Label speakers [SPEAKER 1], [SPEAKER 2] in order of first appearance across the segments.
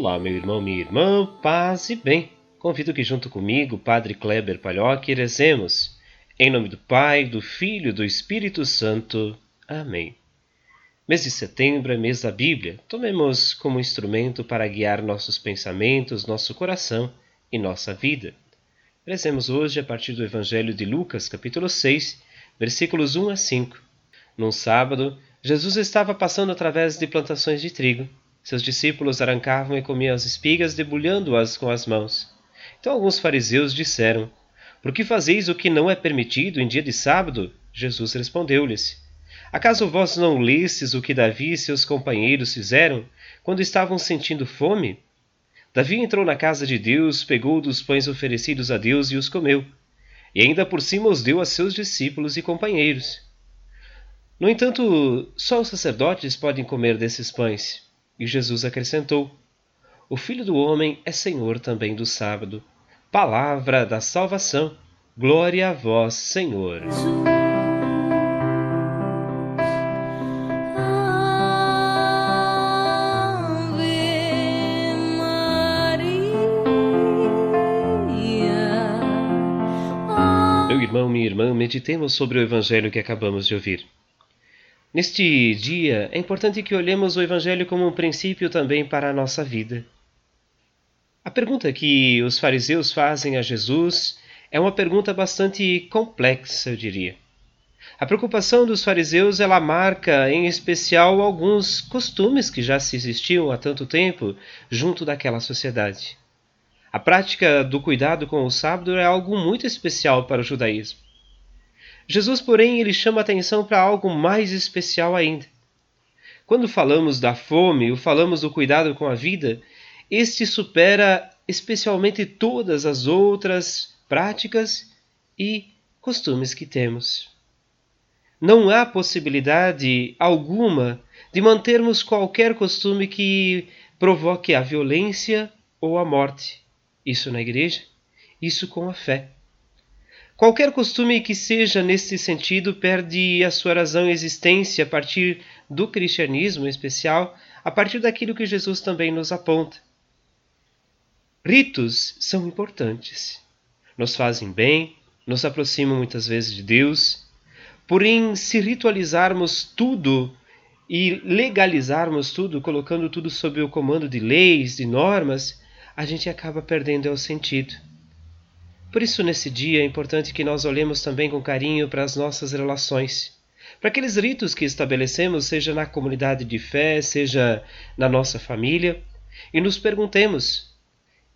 [SPEAKER 1] Olá, meu irmão, minha irmã, paz e bem. Convido que junto comigo, Padre Kleber Palhoque, rezemos. Em nome do Pai, do Filho e do Espírito Santo. Amém. Mês de setembro é mês da Bíblia. Tomemos como instrumento para guiar nossos pensamentos, nosso coração e nossa vida. Rezemos hoje a partir do Evangelho de Lucas, capítulo 6, versículos 1 a 5. Num sábado, Jesus estava passando através de plantações de trigo. Seus discípulos arrancavam e comiam as espigas, debulhando-as com as mãos. Então alguns fariseus disseram: Por que fazeis o que não é permitido em dia de sábado? Jesus respondeu-lhes: Acaso vós não lestes o que Davi e seus companheiros fizeram quando estavam sentindo fome? Davi entrou na casa de Deus, pegou dos pães oferecidos a Deus e os comeu, e ainda por cima os deu a seus discípulos e companheiros. No entanto, só os sacerdotes podem comer desses pães. E Jesus acrescentou: O Filho do Homem é Senhor também do sábado. Palavra da salvação. Glória a vós, Senhor. Meu irmão, minha irmã, meditemos sobre o evangelho que acabamos de ouvir. Neste dia, é importante que olhemos o Evangelho como um princípio também para a nossa vida. A pergunta que os fariseus fazem a Jesus é uma pergunta bastante complexa, eu diria. A preocupação dos fariseus ela marca, em especial, alguns costumes que já se existiam há tanto tempo junto daquela sociedade. A prática do cuidado com o sábado é algo muito especial para o judaísmo. Jesus, porém, ele chama atenção para algo mais especial ainda. Quando falamos da fome ou falamos do cuidado com a vida, este supera especialmente todas as outras práticas e costumes que temos. Não há possibilidade alguma de mantermos qualquer costume que provoque a violência ou a morte. Isso na igreja, isso com a fé. Qualquer costume que seja nesse sentido perde a sua razão e existência a partir do cristianismo em especial, a partir daquilo que Jesus também nos aponta. Ritos são importantes. Nos fazem bem, nos aproximam muitas vezes de Deus. Porém, se ritualizarmos tudo e legalizarmos tudo, colocando tudo sob o comando de leis, de normas, a gente acaba perdendo o sentido. Por isso, nesse dia, é importante que nós olhemos também com carinho para as nossas relações, para aqueles ritos que estabelecemos, seja na comunidade de fé, seja na nossa família, e nos perguntemos: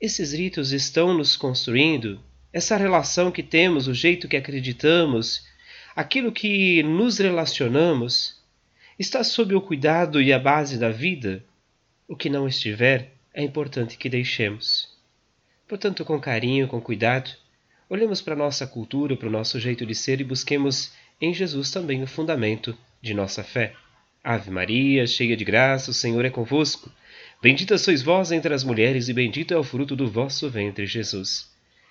[SPEAKER 1] esses ritos estão nos construindo? Essa relação que temos, o jeito que acreditamos, aquilo que nos relacionamos, está sob o cuidado e a base da vida? O que não estiver, é importante que deixemos. Portanto, com carinho, com cuidado, Olhemos para a nossa cultura, para o nosso jeito de ser e busquemos em Jesus também o fundamento de nossa fé. Ave Maria, cheia de graça, o Senhor é convosco. Bendita sois vós entre as mulheres, e bendito é o fruto do vosso ventre, Jesus.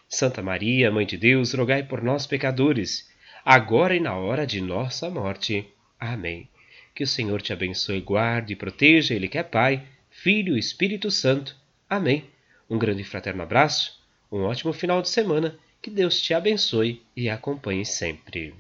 [SPEAKER 1] Santa Maria, Mãe de Deus, rogai por nós, pecadores, agora e na hora de nossa morte. Amém. Que o Senhor te abençoe, guarde e proteja, Ele que é Pai, Filho e Espírito Santo. Amém. Um grande e fraterno abraço, um ótimo final de semana que Deus te abençoe e acompanhe sempre.